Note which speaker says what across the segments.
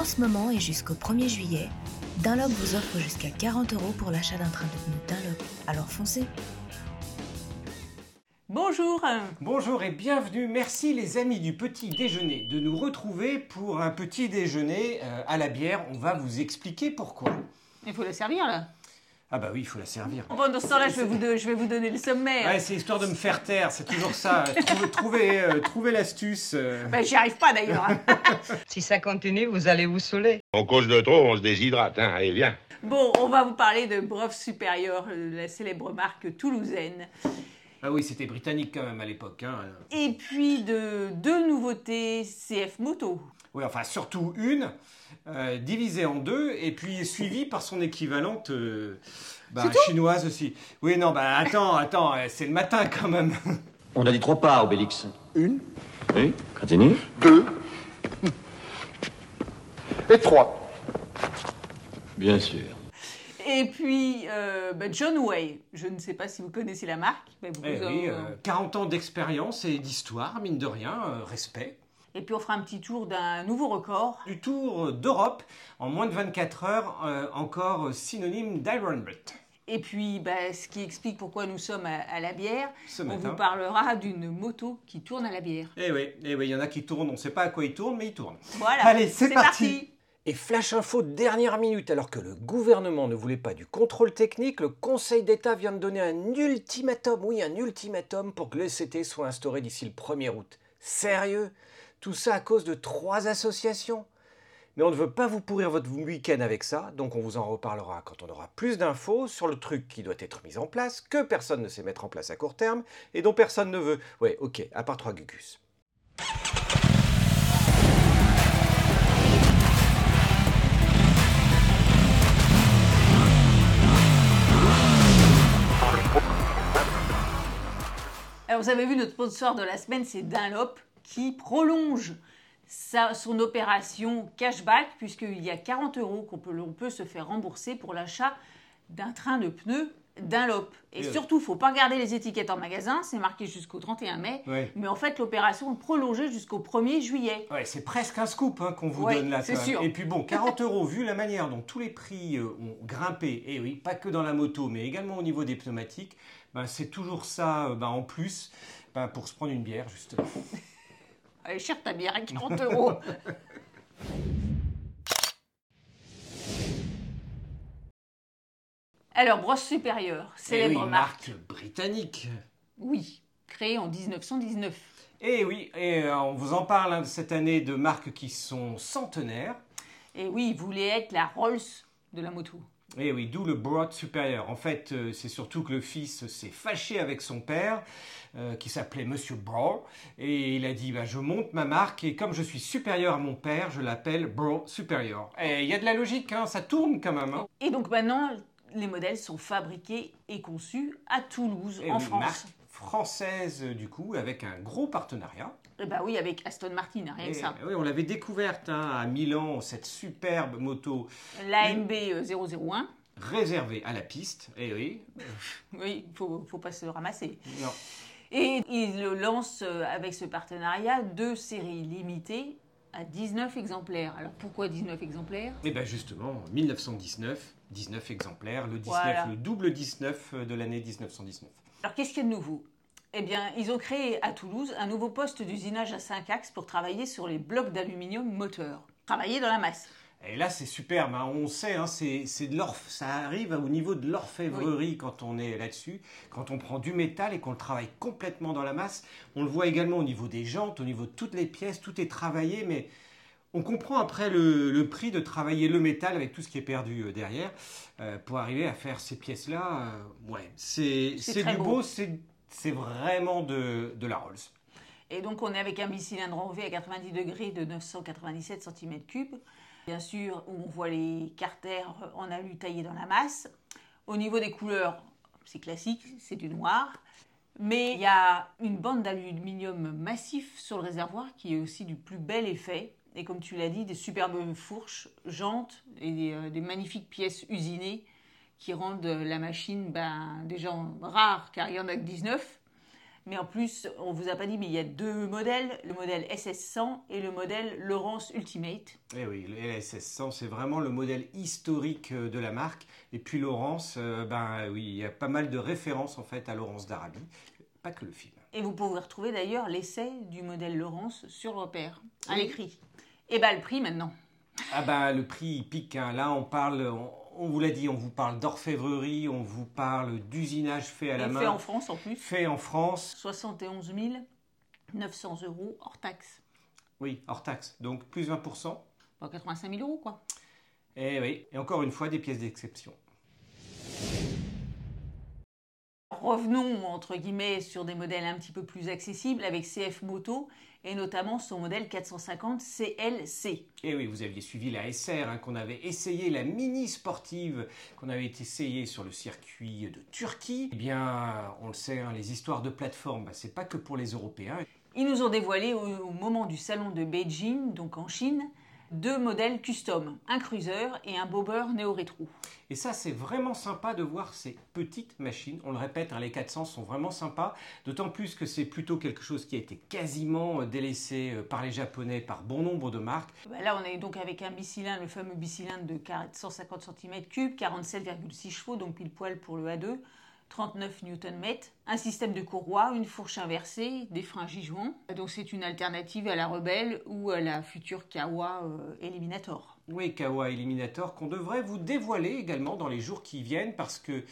Speaker 1: En ce moment et jusqu'au 1er juillet, Dunlop vous offre jusqu'à 40 euros pour l'achat d'un train de pneus Dunlop. Alors foncez
Speaker 2: Bonjour
Speaker 3: Bonjour et bienvenue. Merci les amis du petit déjeuner de nous retrouver pour un petit déjeuner euh, à la bière. On va vous expliquer pourquoi.
Speaker 2: Il faut la servir là
Speaker 3: Ah bah oui, il faut la servir.
Speaker 2: Bon, dans ce temps-là, je, vais vous de- je vais vous donner le sommaire.
Speaker 3: Ouais, c'est histoire de me faire taire, c'est toujours ça. Trouver, trouver, euh, trouver l'astuce. euh.
Speaker 2: Ben, j'y arrive pas d'ailleurs.
Speaker 4: Si ça continue, vous allez vous saouler.
Speaker 5: On cause de trop, on se déshydrate, hein. Allez, viens.
Speaker 2: Bon, on va vous parler de Brof Supérieur, euh, la célèbre marque toulousaine.
Speaker 3: Ah oui, c'était britannique quand même à l'époque. Hein.
Speaker 2: Et puis de deux nouveautés CF Moto.
Speaker 3: Oui, enfin surtout une, euh, divisée en deux, et puis suivie par son équivalente euh, bah, chinoise aussi. Oui, non, bah attends, attends, euh, c'est le matin quand même.
Speaker 6: On a dit trois parts, Obélix.
Speaker 7: Une,
Speaker 6: Oui, continue.
Speaker 7: deux et trois.
Speaker 6: Bien sûr.
Speaker 2: Et puis euh, ben, John Way. Je ne sais pas si vous connaissez la marque. mais vous-
Speaker 3: Eh
Speaker 2: vous-
Speaker 3: oui,
Speaker 2: euh,
Speaker 3: 40 ans d'expérience et d'histoire, mine de rien, euh, respect.
Speaker 2: Et puis on fera un petit tour d'un nouveau record.
Speaker 3: Du tour d'Europe, en moins de 24 heures, euh, encore synonyme d'Ironbutt.
Speaker 2: Et puis, ben, ce qui explique pourquoi nous sommes à, à la bière,
Speaker 3: Ce
Speaker 2: on
Speaker 3: matin.
Speaker 2: vous parlera d'une moto qui tourne à la bière.
Speaker 3: Eh oui, eh oui, il y en a qui tournent, on ne sait pas à quoi ils tournent, mais ils tournent.
Speaker 2: Voilà,
Speaker 3: Allez, c'est parti. Et flash info de dernière minute, alors que le gouvernement ne voulait pas du contrôle technique, le Conseil d'État vient de donner un ultimatum, oui, un ultimatum pour que le SCT soit instauré d'ici le 1er août. Sérieux? Tout ça à cause de trois associations? Mais on ne veut pas vous pourrir votre week-end avec ça, donc on vous en reparlera quand on aura plus d'infos sur le truc qui doit être mis en place, que personne ne sait mettre en place à court terme, et dont personne ne veut. Ouais, ok, à part trois gugus.
Speaker 2: Alors, vous avez vu, notre sponsor de la semaine, c'est Dunlop, qui prolonge son opération cashback, puisqu'il y a 40 euros qu'on peut, peut se faire rembourser pour l'achat d'un train de pneus Dunlop. Et
Speaker 3: oui.
Speaker 2: surtout, il ne faut pas regarder les étiquettes en magasin, c'est marqué jusqu'au 31 mai. Mais en fait, l'opération est prolongée jusqu'au 1er juillet.
Speaker 3: Ouais, c'est presque un scoop hein, qu'on vous
Speaker 2: Ouais,
Speaker 3: donne là.
Speaker 2: c'est sûr.
Speaker 3: Et puis bon, 40 euros, vu la manière dont tous les prix euh, ont grimpé, et oui, pas que dans la moto, mais également au niveau des pneumatiques, ben, c'est toujours ça euh, ben, en plus ben, pour se prendre une bière, justement.
Speaker 2: Elle est chère ta bière à 40 euros. Alors, brosse supérieure,
Speaker 3: Eh
Speaker 2: célèbre
Speaker 3: oui,
Speaker 2: marque.
Speaker 3: marque britannique.
Speaker 2: Oui, créée en 1919.
Speaker 3: Et oui, et euh, on vous en parle hein, cette année de marques qui sont centenaires.
Speaker 2: Et oui, il voulait être la Rolls de la moto.
Speaker 3: Et oui, d'où le Broad supérieur. En fait, euh, c'est surtout que le fils s'est fâché avec son père, euh, qui s'appelait Monsieur Broad, et il a dit bah, Je monte ma marque, et comme je suis supérieur à mon père, je l'appelle Broad Superior. Et il y a de la logique, hein, ça tourne quand même. hein.
Speaker 2: Et donc maintenant, les modèles sont fabriqués et conçus à Toulouse,
Speaker 3: Et
Speaker 2: en
Speaker 3: oui,
Speaker 2: France.
Speaker 3: marque française, euh, du coup, avec un gros partenariat.
Speaker 2: Et bah oui, avec Aston Martin, rien
Speaker 3: Et,
Speaker 2: que ça.
Speaker 3: oui, on l'avait découverte hein, à Milan, cette superbe moto
Speaker 2: L'AMB euh, 001.
Speaker 3: réservée à la piste. Et oui,
Speaker 2: Oui, il faut, faut pas se ramasser.
Speaker 3: non.
Speaker 2: Et il le lance euh, avec ce partenariat deux séries limitées à 19 exemplaires. Alors pourquoi 19 exemplaires?
Speaker 3: Et bien justement, 1919, 19 exemplaires, le 19,
Speaker 2: Voilà.
Speaker 3: le double 19 de l'année 1919.
Speaker 2: Alors qu'est-ce qu'il y a de nouveau? Eh bien, ils ont créé à Toulouse un nouveau poste d'usinage à 5 axes pour travailler sur les blocs d'aluminium moteurs. Travailler dans la masse.
Speaker 3: Et là, c'est superbe, hein, on sait, hein, c'est c'est de ça arrive au niveau de l'orfèvrerie quand on est là-dessus, quand on prend du métal et qu'on le travaille complètement dans la masse. On le voit également au niveau des jantes, au niveau de toutes les pièces, tout est travaillé, mais on comprend après le, le prix de travailler le métal avec tout ce qui est perdu euh, derrière euh, pour arriver à faire ces pièces-là. euh, ouais, c'est du
Speaker 2: beau.
Speaker 3: beau, c'est vraiment de, de la Rolls.
Speaker 2: Et donc on est avec un bicylindre en V à 90 degrés de 997 cm3. Bien sûr, on voit les carters en alu taillés dans la masse. Au niveau des couleurs, c'est classique, c'est du noir. Mais il y a une bande d'aluminium massif sur le réservoir qui est aussi du plus bel effet. Et comme tu l'as dit, des superbes fourches, jantes et des, euh, magnifiques pièces usinées qui rendent la machine ben, déjà rare car il y en a que 19 Mais en plus, on vous a pas dit, mais il y a deux modèles, le modèle SS100 et le modèle Laurence Ultimate.
Speaker 3: Eh oui, le LSS100, c'est vraiment le modèle historique euh, de la marque. Et puis Laurence, euh, ben oui, il y a pas mal de références en fait à Laurence d'Arabie, pas que le film.
Speaker 2: Et vous pouvez retrouver d'ailleurs l'essai du modèle Laurence sur le repère, à
Speaker 3: Oui.
Speaker 2: l'écrit. Et bah le prix maintenant.
Speaker 3: Ah ben le prix il pique, hein. là on parle, on, on vous l'a dit, on vous parle d'orfèvrerie, on vous parle d'usinage fait à la main,
Speaker 2: fait en France en plus.
Speaker 3: fait en France,
Speaker 2: 71 900 euros hors taxe.
Speaker 3: oui, hors taxe, donc plus 20%.
Speaker 2: Bon, 85 000 euros quoi.
Speaker 3: Et oui, et encore une fois des pièces d'exception.
Speaker 2: Revenons entre guillemets sur des modèles un petit peu plus accessibles avec CF Moto et notamment son modèle 450 CLC.
Speaker 3: Et oui, vous aviez suivi la SR, hein, qu'on avait essayé, la mini sportive qu'on avait essayé sur le circuit de Turquie. Eh bien, on le sait, hein, les histoires de plateforme, bah, c'est pas que pour les Européens.
Speaker 2: Ils nous ont dévoilé au, au moment du salon de Beijing, donc en Chine, deux modèles custom, un cruiser et un bobber néo-rétro.
Speaker 3: Et ça, c'est vraiment sympa de voir ces petites machines. On le répète, hein, les 400 sont vraiment sympas, d'autant plus que c'est plutôt quelque chose qui a été quasiment euh, délaissé euh, par les Japonais, par bon nombre de marques.
Speaker 2: Bah Là, on est donc avec un bicylindre, le fameux bicylindre de 450 cm3, 47,6 chevaux, donc pile poil pour le A2, 39 Nm, un système de courroie, une fourche inversée, des freins J-joints. Donc c'est une alternative à la Rebelle ou à la future Kawa euh, Eliminator.
Speaker 3: Oui, Kawa Eliminator, qu'on devrait vous dévoiler également dans les jours qui viennent parce que,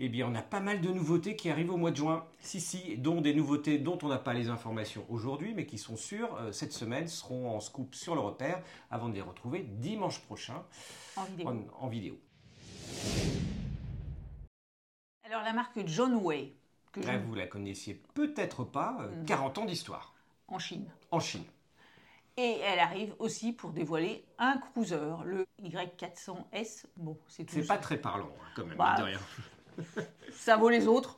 Speaker 3: eh bien, on a pas mal de nouveautés qui arrivent au mois de juin. Si, si, dont des nouveautés dont on n'a pas les informations aujourd'hui, mais qui sont sûres, euh, cette semaine, seront en scoop sur le repère avant de les retrouver dimanche prochain
Speaker 2: En vidéo.
Speaker 3: en, en vidéo.
Speaker 2: Alors la marque John Way, que je-
Speaker 3: vous la connaissiez peut-être pas, euh, 40 ans d'histoire
Speaker 2: en Chine.
Speaker 3: en Chine.
Speaker 2: Et elle arrive aussi pour dévoiler un cruiser, le Y400S. Bon, c'est tout.
Speaker 3: C'est pas très parlant, hein, quand même,
Speaker 2: Bah,
Speaker 3: mine de rien.
Speaker 2: ça vaut les autres.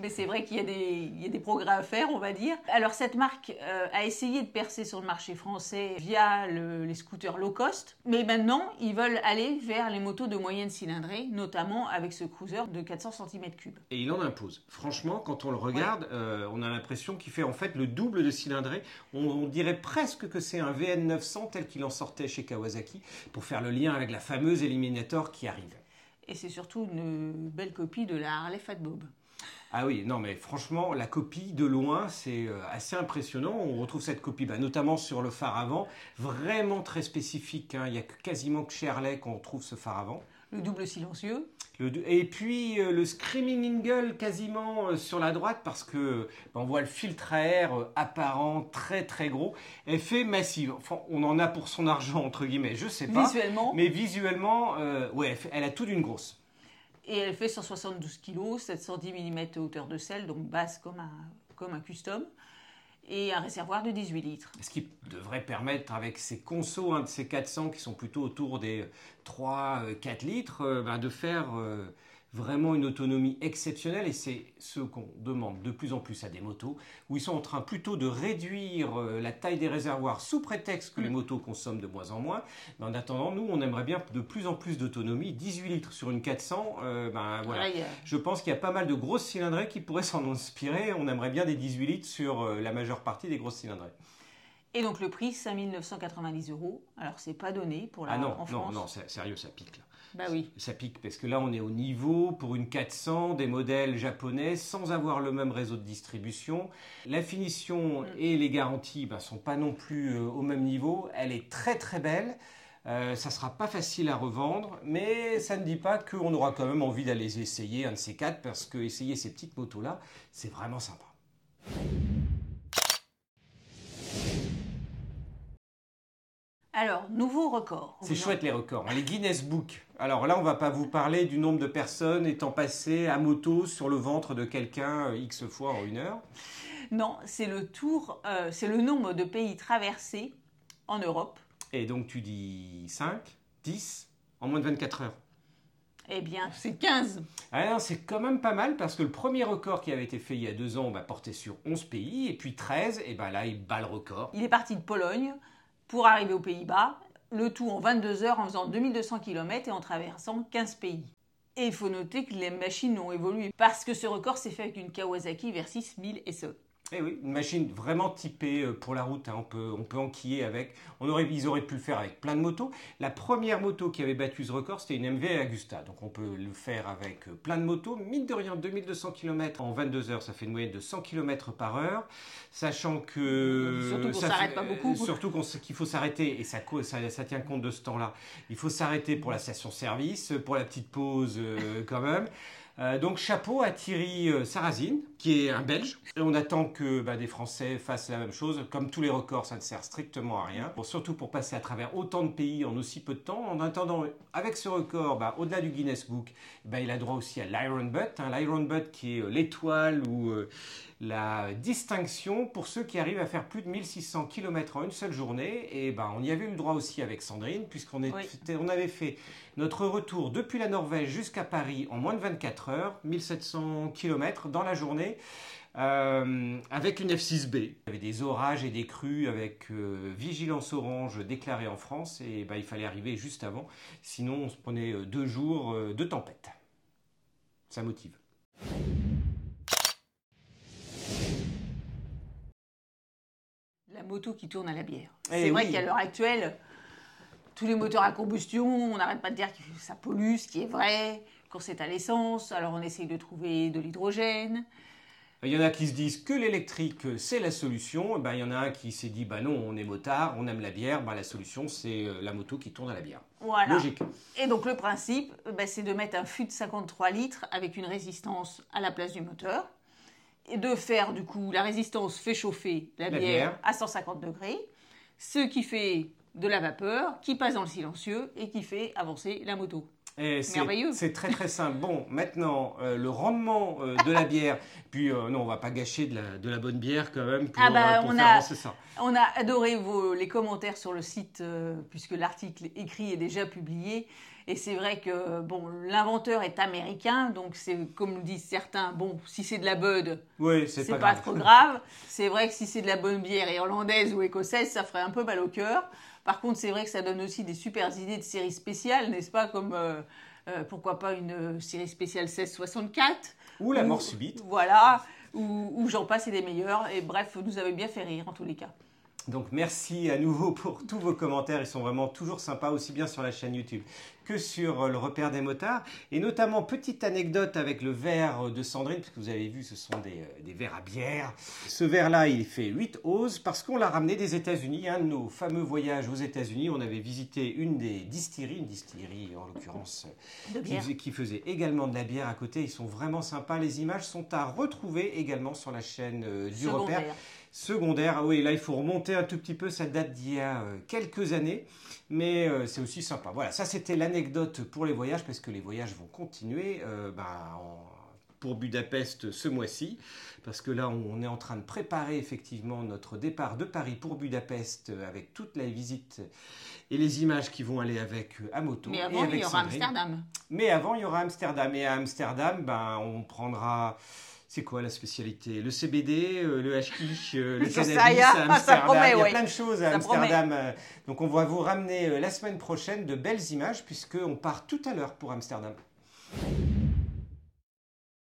Speaker 2: Mais c'est vrai qu'il y, a des- il y a des progrès à faire, on va dire. Alors cette marque euh, a essayé de percer sur le marché français via le- les scooters low cost, mais maintenant ils veulent aller vers les motos de moyenne cylindrée, notamment avec ce cruiser de 400 cm3.
Speaker 3: Et il en impose. Franchement, quand on le regarde, euh, on a l'impression qu'il fait en fait le double de cylindrée. On, on dirait presque que c'est un VN900 tel qu'il en sortait chez Kawasaki pour faire le lien avec la fameuse Eliminator qui arrive.
Speaker 2: Et c'est surtout une belle copie de la Harley Fat Bob.
Speaker 3: Ah oui, non mais franchement, la copie de loin, c'est euh, assez impressionnant. On retrouve cette copie, bah, notamment sur le phare avant, vraiment très spécifique. hein. Il y a que- quasiment que chez Harley qu'on trouve ce phare avant.
Speaker 2: Le double silencieux,
Speaker 3: Le et puis euh, le Screaming Eagle quasiment euh, sur la droite parce que bah, on voit le filtre à air euh, apparent très très gros. Effet massif. Enfin, on en a pour son argent entre guillemets, je sais pas.
Speaker 2: visuellement,
Speaker 3: Mais visuellement, ouais, elle a tout d'une grosse.
Speaker 2: Et elle fait 172 kg, 710 mm de hauteur de selle, donc basse comme un, comme un custom, et un réservoir de 18 litres.
Speaker 3: Ce qui devrait permettre, avec ces consos, un de ces 400 qui sont plutôt autour des 3-4 litres, euh, bah, de faire euh, vraiment une autonomie exceptionnelle. Et c'est ce qu'on demande de plus en plus à des motos, où ils sont en train plutôt de réduire euh, la taille des réservoirs sous prétexte que les motos consomment de moins en moins. Mais en attendant, nous, on aimerait bien de plus en plus d'autonomie. 18 litres sur une 400, euh, ben voilà. Je pense qu'il y a pas mal de grosses cylindrées qui pourraient s'en inspirer. On aimerait bien des 18 litres sur euh, la majeure partie des grosses cylindrées.
Speaker 2: Et donc le prix, 5990 euros. Alors c'est pas donné pour la
Speaker 3: Ah non,
Speaker 2: en
Speaker 3: non,
Speaker 2: France.
Speaker 3: non, sérieux, ça pique là.
Speaker 2: Bah oui.
Speaker 3: Ça pique parce que là, on est au niveau pour une 400 des modèles japonais sans avoir le même réseau de distribution. La finition
Speaker 2: Mm.
Speaker 3: et les garanties ne sont pas non plus euh, au même niveau. Elle est très très belle. Euh, ça sera pas facile à revendre, mais ça ne dit pas qu'on aura quand même envie d'aller essayer un de ces quatre parce que essayer ces petites motos là, c'est vraiment sympa.
Speaker 2: Alors, nouveau record.
Speaker 3: C'est chouette les records, les Guinness Book. Alors là, on va pas vous parler du nombre de personnes étant passées à moto sur le ventre de quelqu'un euh, X fois en une heure.
Speaker 2: Non, c'est le tour, euh, c'est le nombre de pays traversés en Europe.
Speaker 3: Et donc tu dis 5, 10 en moins de 24 heures.
Speaker 2: Eh bien, c'est 15.
Speaker 3: Ah non, c'est quand même pas mal parce que le premier record qui avait été fait il y a deux ans bah, portait sur 11 pays et puis 13, et ben là il bat le record.
Speaker 2: Il est parti de Pologne pour arriver aux Pays-Bas, le tout en 22 heures en faisant 2200 km et en traversant 15 pays. Et il faut noter que les machines ont évolué parce que ce record s'est fait avec une Kawasaki Versys 1000 SE.
Speaker 3: Eh oui, une machine vraiment typée euh, pour la route. hein. On, peut, on peut enquiller avec. On aurait, ils auraient pu le faire avec plein de motos. La première moto qui avait battu ce record, c'était une MV Agusta. Donc on peut le faire avec euh, plein de motos. Mine de rien, 2200 km en 22 heures, ça fait une moyenne de 100 km par heure. Sachant que.
Speaker 2: Surtout qu'on s'arrête pas beaucoup.
Speaker 3: Surtout qu'il faut s'arrêter. Et ça, co- ça, ça tient compte de ce temps-là. Il faut s'arrêter pour la station-service, pour la petite pause euh, quand même. Euh, donc chapeau à Thierry euh, Sarrazine, qui est un Belge. Et on attend que bah, des Français fassent la même chose. Comme tous les records, ça ne sert strictement à rien. Surtout pour passer à travers autant de pays en aussi peu de temps. En attendant, avec ce record, bah, au-delà du Guinness Book, bah, il a droit aussi à l'Iron Butt. hein. L'Iron Butt qui est euh, l'étoile ou la distinction pour ceux qui arrivent à faire plus de 1600 km en une seule journée. Et ben, on y avait eu le droit aussi avec Sandrine, puisqu'on
Speaker 2: Oui.
Speaker 3: on avait fait notre retour depuis la Norvège jusqu'à Paris en moins de 24 heures, 1700 km dans la journée. euh, avec une F6B. Il y avait des orages et des crues avec euh, vigilance orange déclarée en France et ben, il fallait arriver juste avant, sinon on se prenait euh, deux jours de tempête. Ça motive.
Speaker 2: Moto qui tourne à la bière.
Speaker 3: Eh
Speaker 2: C'est vrai qu'à l'heure actuelle, tous les moteurs à combustion, on n'arrête pas de dire que ça pollue, ce qui est vrai. Quand c'est à l'essence, alors on essaye de trouver de l'hydrogène.
Speaker 3: Il y en a qui se disent que l'électrique c'est la solution, Et ben, il y en a un qui s'est dit bah non on est motard, on aime la bière, ben, la solution c'est euh, la moto qui tourne à la bière.
Speaker 2: Voilà.
Speaker 3: Logique.
Speaker 2: Et donc le principe, euh, ben, c'est de mettre un fût de 53 litres avec une résistance à la place du moteur. De faire du coup, la résistance fait chauffer la,
Speaker 3: La
Speaker 2: bière,
Speaker 3: bière.
Speaker 2: à 150 degrés, ce qui fait de la vapeur, qui passe dans le silencieux et qui fait avancer la moto.
Speaker 3: Et c'est-
Speaker 2: Merveilleux.
Speaker 3: C'est très très simple. Bon, maintenant, euh, le rendement euh, de la bière, puis euh, non, on va pas gâcher de la, de la bonne bière quand même pour,
Speaker 2: Ah bah,
Speaker 3: pour
Speaker 2: on
Speaker 3: faire
Speaker 2: a-
Speaker 3: avancer ça.
Speaker 2: On a adoré vos, les commentaires sur le site, puisque l'article écrit est déjà publié. Et c'est vrai que bon, l'inventeur est américain, donc c'est comme le disent certains, bon, si c'est de la Bud,
Speaker 3: Oui, c'est pas,
Speaker 2: pas,
Speaker 3: grave.
Speaker 2: trop grave. C'est vrai que si c'est de la bonne bière irlandaise ou écossaise, ça ferait un peu mal au cœur. Par contre, c'est vrai que ça donne aussi des super idées de séries spéciales, n'est-ce pas Comme euh, euh, pourquoi pas une euh, série spéciale 1664
Speaker 3: Ou la mort subite.
Speaker 2: Voilà, ou, j'en passe et des meilleurs. Et bref, vous avez bien fait rire en tous les cas.
Speaker 3: Donc merci à nouveau pour tous vos commentaires, ils sont vraiment toujours sympas, aussi bien sur la chaîne YouTube que sur euh, le repère des motards. Et notamment, petite anecdote avec le verre de Sandrine, puisque vous avez vu, ce sont des, euh, des verres à bière. Ce verre-là, il fait 8 oses parce qu'on l'a ramené des États-Unis. Un de nos fameux voyages aux États-Unis, on avait visité une des distilleries, une distillerie en l'occurrence qui, qui faisait également de la bière à côté. Ils sont vraiment sympas. Les images sont à retrouver également sur la chaîne euh, du repère.
Speaker 2: Secondaire,
Speaker 3: ah oui, là il faut remonter un tout petit peu, ça date d'il y a euh, quelques années, mais euh, c'est aussi sympa. Voilà, ça c'était l'anecdote pour les voyages, parce que les voyages vont continuer euh, bah, en- pour Budapest ce mois-ci, parce que là on est en train de préparer effectivement notre départ de Paris pour Budapest avec toute la visite et les images qui vont aller avec à moto.
Speaker 2: Mais
Speaker 3: et
Speaker 2: avant,
Speaker 3: avec
Speaker 2: il y aura
Speaker 3: Sandrine.
Speaker 2: Amsterdam.
Speaker 3: Mais avant, il y aura Amsterdam. Et à Amsterdam, ben, on prendra. C'est quoi la spécialité? Le CBD, euh, le hashish, euh, le
Speaker 2: Ça, ça
Speaker 3: cannabis
Speaker 2: y
Speaker 3: à
Speaker 2: ça promet,
Speaker 3: il y a
Speaker 2: oui.
Speaker 3: plein de choses à
Speaker 2: Ça
Speaker 3: Amsterdam. euh, Donc on va vous ramener la semaine prochaine de belles images puisqu'on part tout à l'heure pour Amsterdam.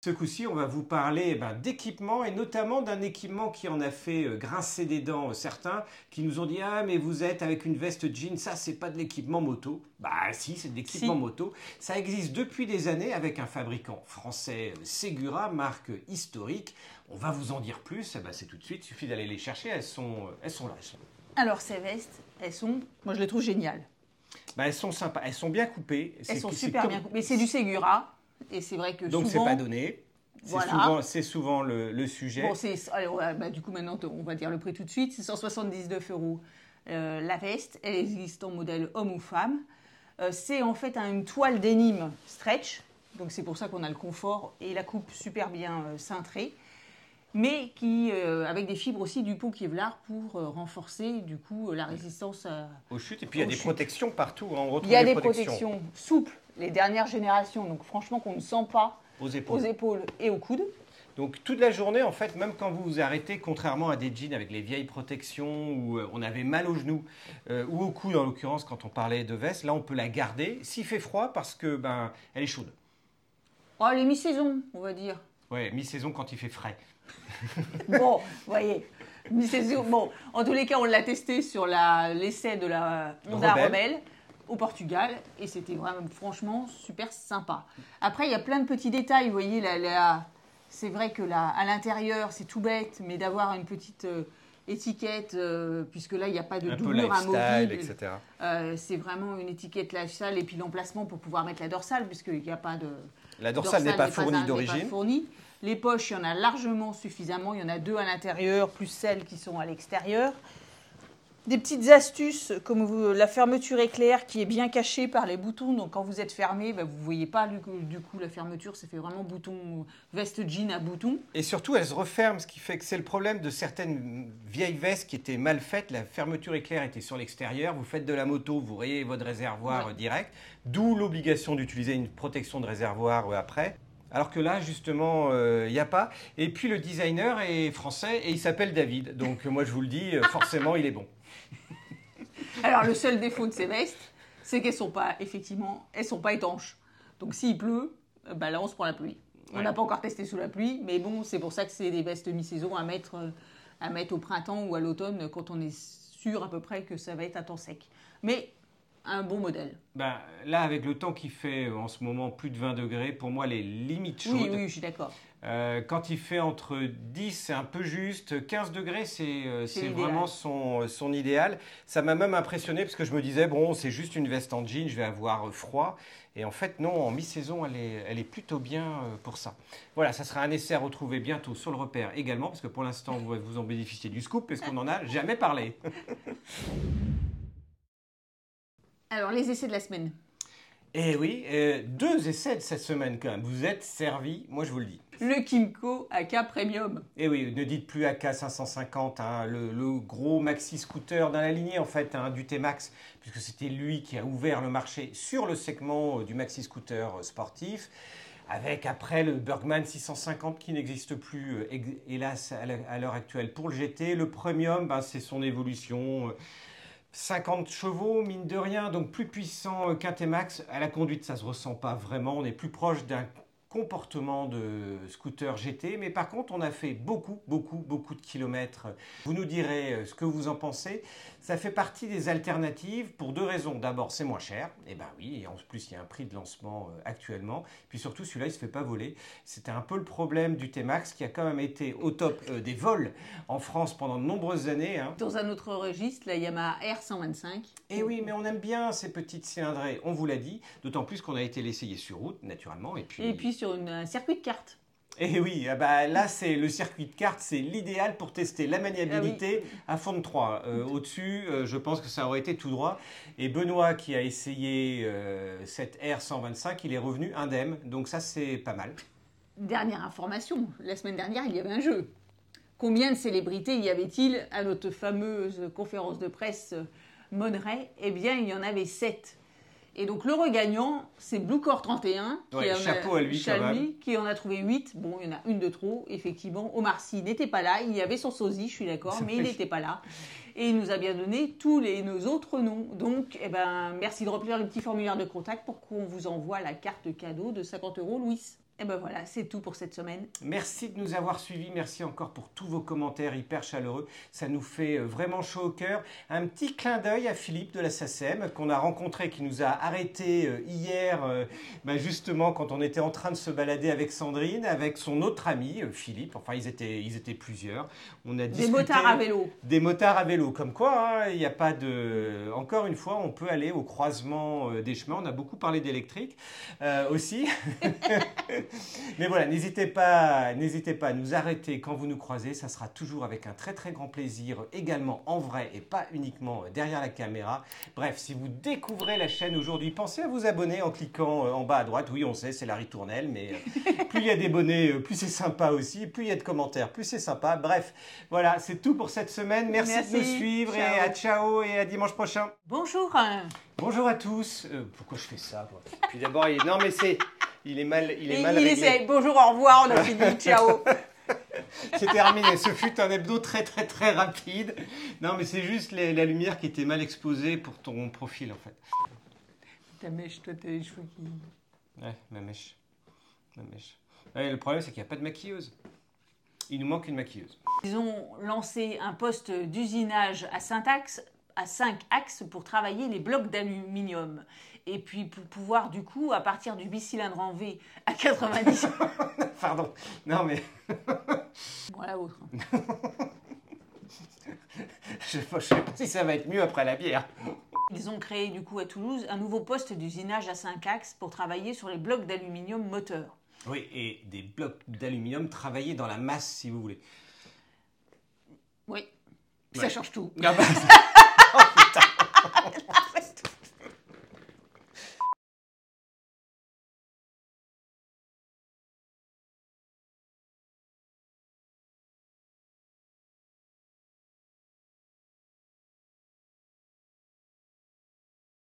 Speaker 3: Ce coup-ci, on va vous parler eh ben, d'équipement et notamment d'un équipement qui en a fait euh, grincer des dents euh, certains qui nous ont dit Ah, mais vous êtes avec une veste jean, ça c'est pas de l'équipement moto. Bah si, c'est de l'équipement
Speaker 2: Si.
Speaker 3: moto. Ça existe depuis des années avec un fabricant français, euh, Segura, marque historique. On va vous en dire plus, eh ben, c'est tout de suite, il suffit d'aller les chercher, elles sont, elles sont là. Elles sont,
Speaker 2: Alors, ces vestes, elles sont, moi je les trouve géniales.
Speaker 3: Bah, elles sont sympas, elles sont bien coupées.
Speaker 2: Elles sont super
Speaker 3: comme-
Speaker 2: bien coupées. Mais c'est du Segura. Et c'est vrai que
Speaker 3: Donc c'est
Speaker 2: souvent...
Speaker 3: pas donné. C'est
Speaker 2: Voilà.
Speaker 3: souvent, c'est souvent le, le sujet.
Speaker 2: Bon, c'est, bah, du coup, maintenant, on va dire le prix tout de suite. C'est 179 euros euh, la veste. Elle existe en modèle homme ou femme. Euh, c'est en fait une toile d'énigme stretch. Donc, c'est pour ça qu'on a le confort et la coupe super bien euh, cintrée. Mais qui, avec des fibres aussi du pont Kevlar pour renforcer, du coup, la résistance
Speaker 3: Aux chutes. Et puis il y a des
Speaker 2: chutes.
Speaker 3: protections partout. hein, On retrouve
Speaker 2: Il y a
Speaker 3: des
Speaker 2: des protections souples, les dernières générations, donc franchement qu'on ne sent pas
Speaker 3: aux épaules.
Speaker 2: aux épaules et aux coudes.
Speaker 3: Donc toute la journée, en fait, même quand vous vous arrêtez, contrairement à des jeans avec les vieilles protections où euh, on avait mal aux genoux euh, ou au coude en l'occurrence quand on parlait de veste, là on peut la garder s'il fait froid parce que ben elle est chaude.
Speaker 2: Oh, les mi-saisons, on va dire.
Speaker 3: Ouais, mi-saison quand il fait frais.
Speaker 2: bon, vous voyez. Mi-saison. Bon, en tous les cas, on l'a testé sur l'essai de la Honda
Speaker 3: Rebelle.
Speaker 2: Rebelle au Portugal et c'était vraiment, franchement, super sympa. Après, il y a plein de petits détails. Vous voyez, la, la- c'est vrai que là, à l'intérieur, c'est tout bête, mais d'avoir une petite euh, étiquette, euh, puisque là, il n'y a pas de
Speaker 3: Un
Speaker 2: doublure amovible.
Speaker 3: etc.
Speaker 2: Euh, c'est vraiment une étiquette lifestyle et puis l'emplacement pour pouvoir mettre la dorsale, puisqu'il n'y a pas de.
Speaker 3: La dorsale n'est pas
Speaker 2: un-
Speaker 3: fournie
Speaker 2: pas
Speaker 3: d'origine.
Speaker 2: Les poches, il y en a largement suffisamment. Il y en a deux à l'intérieur, plus celles qui sont à l'extérieur. Des petites astuces, comme vous- la fermeture éclair qui est bien cachée par les boutons. Donc quand vous êtes fermé, ben, vous ne voyez pas du coup, du coup la fermeture. Ça fait vraiment bouton, veste jean à boutons.
Speaker 3: Et surtout, elle se referme, ce qui fait que c'est le problème de certaines vieilles vestes qui étaient mal faites. La fermeture éclair était sur l'extérieur. Vous faites de la moto, vous rayez votre réservoir
Speaker 2: Ouais.
Speaker 3: euh, direct. D'où l'obligation d'utiliser une protection de réservoir euh, après. Alors que là, justement, euh, il n'y a pas. Et puis le designer est français et il s'appelle David. Donc euh, moi, je vous le dis, euh, forcément, il est bon.
Speaker 2: Alors le seul défaut de ces vestes, c'est qu'elles sont pas effectivement, elles sont pas étanches. Donc s'il pleut, euh, bah là on se prend la pluie. On
Speaker 3: Ouais.
Speaker 2: n'a pas encore testé sous la pluie, mais bon, c'est pour ça que c'est des vestes mi-saison à mettre, euh, à mettre au printemps ou à l'automne quand on est sûr à peu près que ça va être un temps sec. Mais un bon modèle.
Speaker 3: Ben, là, avec le temps qui fait euh, en ce moment plus de 20 degrés, pour moi, les limites chaudes.
Speaker 2: Oui, oui, je suis d'accord.
Speaker 3: Euh, quand il fait entre 10, c'est un peu juste. 15 degrés, c'est euh, vraiment son, son idéal. Ça m'a même impressionné parce que je me disais, bon, c'est juste une veste en jean, je vais avoir euh, froid. Et en fait, non, en mi-saison, elle est, elle est plutôt bien euh, pour ça. Voilà, ça sera un essai à retrouver bientôt sur le repère également, parce que pour l'instant, vous, vous en bénéficiez du scoop, parce qu'on n'en a jamais parlé.
Speaker 2: Alors les essais de la semaine.
Speaker 3: Et oui, euh, deux essais de cette semaine quand même. Vous êtes servis, moi je vous le dis.
Speaker 2: Le Kimco AK Premium.
Speaker 3: Et oui, ne dites plus AK550, hein, le, le gros maxi scooter dans la lignée en fait hein, du T-Max, puisque c'était lui qui a ouvert le marché sur le segment euh, du maxi scooter euh, sportif. Avec après le Bergman 650 qui n'existe plus, hélas, à la- à l'heure actuelle pour le GT. Le Premium, ben, c'est son évolution. Euh, 50 chevaux, mine de rien, donc plus puissant euh, qu'un T-Max. À la conduite, ça se ressent pas vraiment. On est plus proche d'un comportement de scooter GT, mais par contre, on a fait beaucoup, beaucoup, beaucoup de kilomètres. Vous nous direz euh, ce que vous en pensez. Ça fait partie des alternatives pour deux raisons. D'abord, c'est moins cher. Et ben oui, et en plus, il y a un prix de lancement euh, actuellement. Puis surtout, celui-là, il se fait pas voler. C'était un peu le problème du T-Max qui a quand même été au top euh, des vols en France pendant de nombreuses années. hein.
Speaker 2: Dans un autre registre, la Yamaha R125.
Speaker 3: Et Eh oui, mais on aime bien ces petites cylindrées, on vous l'a dit, d'autant plus qu'on a été l'essayer sur route, naturellement. Et puis,
Speaker 2: Et puis sur une- un circuit de cartes.
Speaker 3: Et oui, ah bah, là, c'est le circuit de cartes, c'est l'idéal pour tester la maniabilité à fond de 3. Au-dessus, euh, je pense que ça aurait été tout droit. Et Benoît, qui a essayé euh, cette R125, il est revenu indemne, donc ça, c'est pas mal.
Speaker 2: Dernière information, la semaine dernière, il y avait un jeu. Combien de célébrités y avait-il à notre fameuse conférence de presse euh, Monneray Eh bien, il y en avait sept. Et donc, le regagnant, c'est Bluecore 31.
Speaker 3: Ouais,
Speaker 2: en a-
Speaker 3: chapeau à lui,
Speaker 2: Chalmy, qui en a trouvé 8. Bon, il y en a une de trop, effectivement. Omar Sy n'était pas là. Il y avait son sosie, je suis d'accord, mais il n'était pas là. Et il nous a bien donné tous les, nos autres noms. Donc, eh ben, merci de remplir le petit formulaire de contact pour qu'on vous envoie la carte cadeau de 50 euros, Louis. Et ben voilà, c'est tout pour cette semaine.
Speaker 3: Merci de nous avoir suivis, merci encore pour tous vos commentaires hyper chaleureux. Ça nous fait euh, vraiment chaud au cœur. Un petit clin d'œil à Philippe de la SACEM qu'on a rencontré, qui nous a arrêté euh, hier, euh, bah, justement quand on était en train de se balader avec Sandrine, avec son autre ami Philippe. Enfin, ils étaient, ils étaient plusieurs. On a
Speaker 2: Des
Speaker 3: discuté-
Speaker 2: motards à vélo.
Speaker 3: des motards à vélo, comme quoi, hein, il n'y a pas de... Encore une fois, on peut aller au croisement des chemins. On a beaucoup parlé d'électrique euh, aussi. Mais voilà, n'hésitez pas, n'hésitez pas à nous arrêter quand vous nous croisez. Ça sera toujours avec un très très grand plaisir, également en vrai et pas uniquement euh, derrière la caméra. Bref, si vous découvrez la chaîne aujourd'hui, pensez à vous abonner en cliquant euh, en bas à droite. Oui, on sait, c'est la ritournelle, mais euh, plus il y a d'abonnés, plus c'est sympa aussi. Plus il y a de commentaires, plus c'est sympa. Bref, voilà, c'est tout pour cette semaine. Merci, de nous suivre et
Speaker 2: Ciao.
Speaker 3: à ciao et à dimanche prochain.
Speaker 2: Bonjour.
Speaker 3: Bonjour à tous. Euh, pourquoi je fais ça Puis d'abord, il... non mais c'est, il est mal, il est mal
Speaker 2: il
Speaker 3: réglé.
Speaker 2: essaye. Bonjour, au revoir, on a fini. Ciao.
Speaker 3: C'est terminé. Ce fut un hebdo très très très rapide. Non mais c'est juste la lumière qui était mal exposée pour ton profil en fait.
Speaker 2: Ta mèche, toi, t'as les cheveux qui.
Speaker 3: Ouais, ma mèche. Ma mèche. Ouais, le problème c'est qu'il n'y a pas de maquilleuse. Il nous manque une maquilleuse.
Speaker 2: Ils ont lancé un poste d'usinage à 5 axes, à 5 axes pour travailler les blocs d'aluminium. Et puis pour pouvoir du coup, à partir du bicylindre en V à 90...
Speaker 3: Pardon. Non mais
Speaker 2: voilà autre.
Speaker 3: je ne sais pas si ça va être mieux après la bière.
Speaker 2: Ils ont créé du coup à Toulouse un nouveau poste d'usinage à 5 axes pour travailler sur les blocs d'aluminium moteurs.
Speaker 3: Oui, et des blocs d'aluminium travaillés dans la masse, si vous voulez.
Speaker 2: Oui,
Speaker 3: Ouais.
Speaker 2: ça change tout.
Speaker 3: Ah bah, 나옵니다.